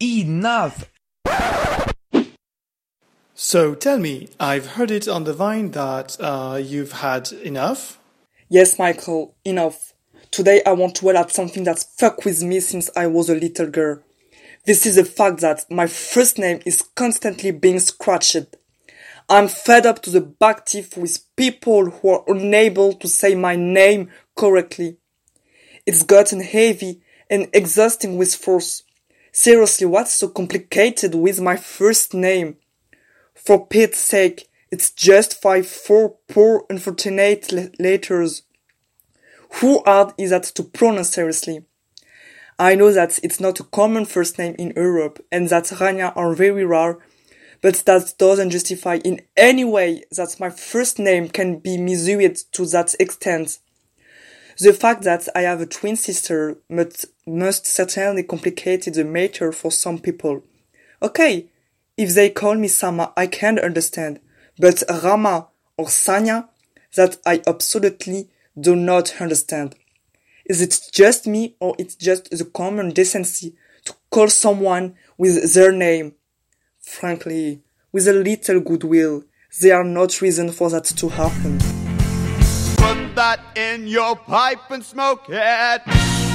Enough! So tell me, I've heard it on the vine that uh, you've had enough? Yes, Michael, enough. Today I want to highlight something that's fucked with me since I was a little girl. This is the fact that my first name is constantly being scratched. I'm fed up to the back teeth with people who are unable to say my name correctly. It's gotten heavy and exhausting with force. Seriously, what's so complicated with my first name? For Pete's sake, it's just five four poor unfortunate letters. Who hard is that to pronounce seriously? I know that it's not a common first name in Europe and that Rania are very rare, but that doesn't justify in any way that my first name can be misused to that extent. The fact that I have a twin sister must, must certainly complicate the matter for some people. Okay, if they call me Sama, I can understand, but Rama or Sanya, that I absolutely do not understand. Is it just me or it's just the common decency to call someone with their name? Frankly, with a little goodwill, there are not reason for that to happen that in your pipe and smoke it.